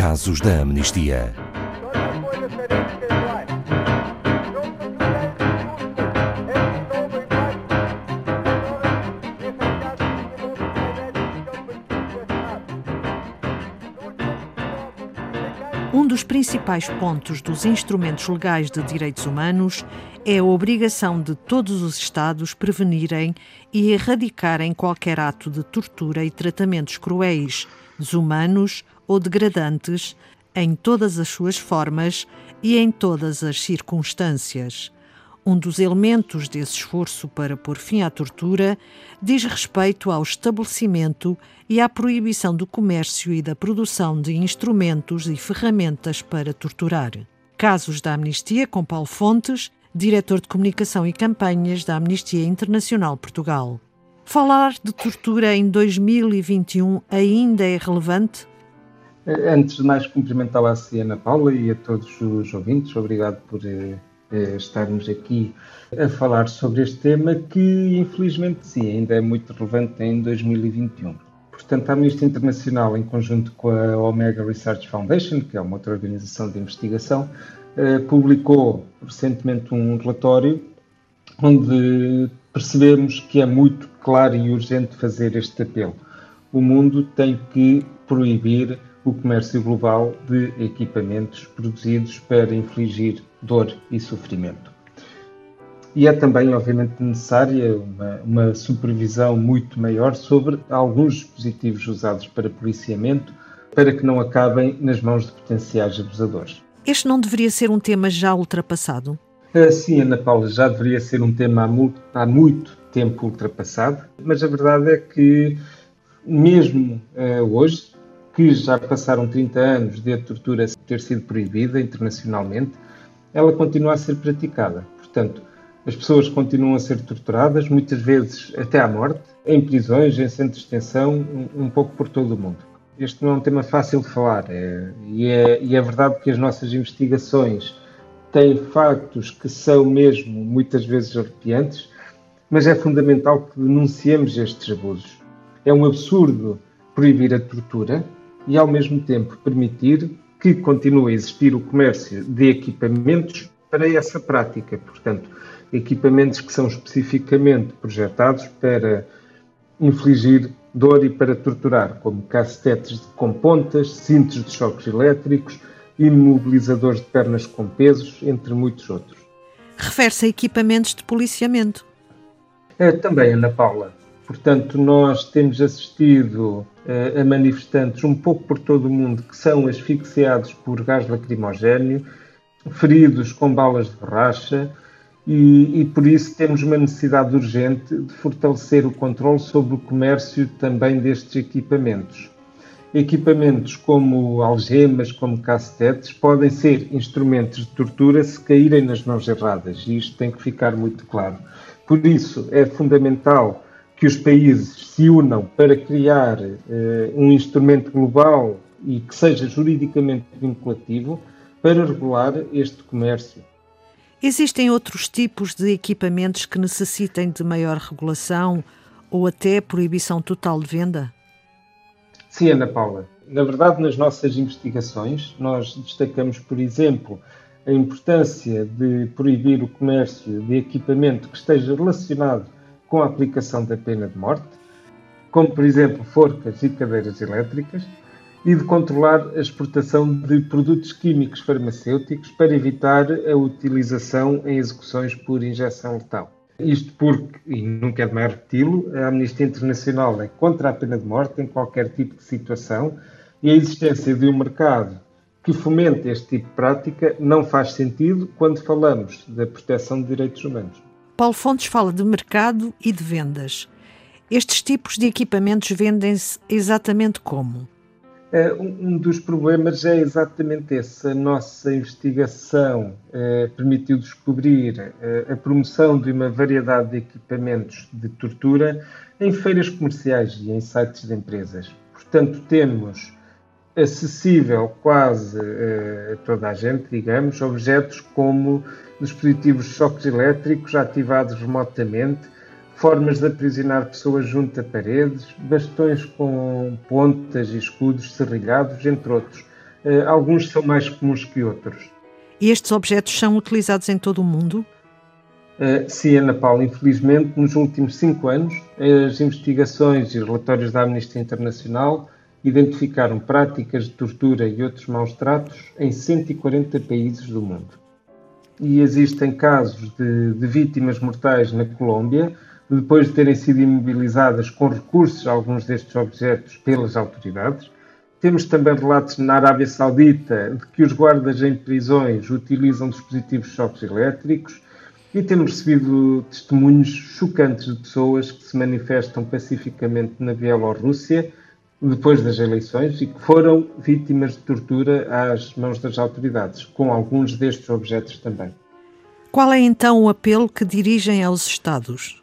Casos da Amnistia. Um dos principais pontos dos instrumentos legais de direitos humanos é a obrigação de todos os Estados prevenirem e erradicarem qualquer ato de tortura e tratamentos cruéis, desumanos ou degradantes, em todas as suas formas e em todas as circunstâncias. Um dos elementos desse esforço para pôr fim à tortura diz respeito ao estabelecimento e à proibição do comércio e da produção de instrumentos e ferramentas para torturar. Casos da Amnistia com Paulo Fontes, diretor de comunicação e campanhas da Amnistia Internacional Portugal. Falar de tortura em 2021 ainda é relevante? Antes de mais, cumprimentá-la a Siena Paula e a todos os ouvintes. Obrigado por eh, estarmos aqui a falar sobre este tema que, infelizmente, sim, ainda é muito relevante em 2021. Portanto, a Amnistia Internacional, em conjunto com a Omega Research Foundation, que é uma outra organização de investigação, eh, publicou recentemente um relatório onde percebemos que é muito claro e urgente fazer este apelo. O mundo tem que proibir o comércio global de equipamentos produzidos para infligir dor e sofrimento. E é também, obviamente, necessária uma, uma, supervisão muito maior sobre alguns dispositivos usados para policiamento, para que não acabem nas mãos de potenciais abusadores. Este não deveria ser um tema já ultrapassado? Ah, sim, Ana Paula, já deveria ser um tema há muito, há muito tempo ultrapassado, mas a verdade é que, mesmo uh, hoje, que já passaram 30 anos de a tortura ter sido proibida internacionalmente, ela continua a ser praticada. Portanto, as pessoas continuam a ser torturadas, muitas vezes até à morte, em prisões, em centros de detenção, um, um pouco por todo o mundo. Este não é um tema fácil de falar, é, e, é, e é verdade que as nossas investigações têm factos que são mesmo muitas vezes arrepiantes, mas é fundamental que denunciemos estes abusos. É um absurdo proibir a tortura e, ao mesmo tempo, permitir que continue a existir o comércio de equipamentos para essa prática. Portanto, equipamentos que são especificamente projetados para infligir dor e para torturar, como cacetetes com pontas, cintos de choques elétricos, imobilizadores de pernas com pesos, entre muitos outros. Refere-se a equipamentos de policiamento. É, também, Ana Paula. Portanto, nós temos assistido uh, a manifestantes um pouco por todo o mundo que são asfixiados por gás lacrimogéneo, feridos com balas de borracha, e, e, por isso temos uma necessidade urgente de fortalecer o controle sobre o comércio também destes equipamentos. Equipamentos como algemas, como cacetetes, podem ser instrumentos de tortura se caírem nas mãos erradas, e isto tem que ficar muito claro. Por isso é fundamental que os países se unam para criar uh, um instrumento global e que seja juridicamente vinculativo para regular este comércio. Existem outros tipos de equipamentos que necessitem de maior regulação ou até proibição total de venda? Sim, Ana Paula. Na verdade, nas nossas investigações, nós destacamos, por exemplo, a importância de proibir o comércio de equipamento que esteja relacionado com a aplicação da pena de morte, como por exemplo forcas e cadeiras elétricas, e de controlar a exportação de produtos químicos farmacêuticos para evitar a utilização em execuções por injeção letal. Isto porque, e não quero mais repeti-lo, a Amnistia Internacional é contra a pena de morte em qualquer tipo de situação e a existência de um mercado que fomente este tipo de prática não faz sentido quando falamos da proteção de direitos humanos. Paulo Fontes fala de mercado e de vendas. Estes tipos de equipamentos vendem-se exatamente como? É, um dos problemas é exatamente esse. A nossa investigação eh, permitiu descobrir eh, a promoção de uma variedade de equipamentos de tortura em feiras comerciais e em sites de empresas. Portanto, temos acessível quase eh, a toda a gente, digamos, objetos como dispositivos de choques elétricos ativados remotamente, formas de aprisionar pessoas junto a paredes, bastões com pontas e escudos serrilhados, entre outros. Uh, alguns são mais comuns que outros. E estes objetos são utilizados em todo o mundo? Uh, sim, Ana Paula, infelizmente, nos últimos cinco anos, as investigações e relatórios da Amnistia Internacional identificaram práticas de tortura e outros maus tratos em 140 países do mundo. E existem casos de, de vítimas mortais na Colômbia, depois de terem sido imobilizadas com recursos a alguns destes objetos pelas autoridades. Temos também relatos na Arábia Saudita de que os guardas em prisões utilizam dispositivos choques elétricos e temos recebido testemunhos chocantes de pessoas que se manifestam pacificamente na Bielorrússia depois das eleições e que foram vítimas de tortura às mãos das autoridades, com alguns destes objetos também. Qual é então o apelo que dirigem aos Estados?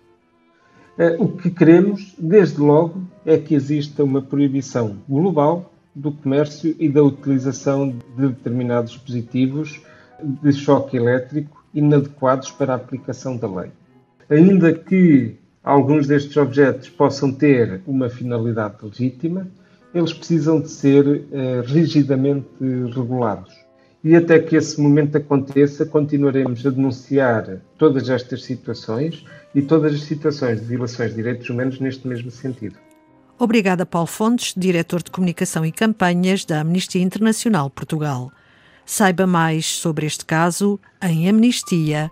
Eh, o que queremos, desde logo, é que exista uma proibição global do comércio e da utilização de determinados dispositivos de choque elétrico inadequados para a aplicação da lei. Ainda que alguns destes objetos possam ter uma finalidade legítima, eles precisam de ser eh, rigidamente regulados. E até que esse momento aconteça, continuaremos a denunciar todas estas situações e todas as situações de violações de direitos humanos neste mesmo sentido. Obrigada, Paulo Fontes, diretor de Comunicação e Campanhas da Amnistia Internacional Portugal. Saiba mais sobre este caso em amnistia.pt.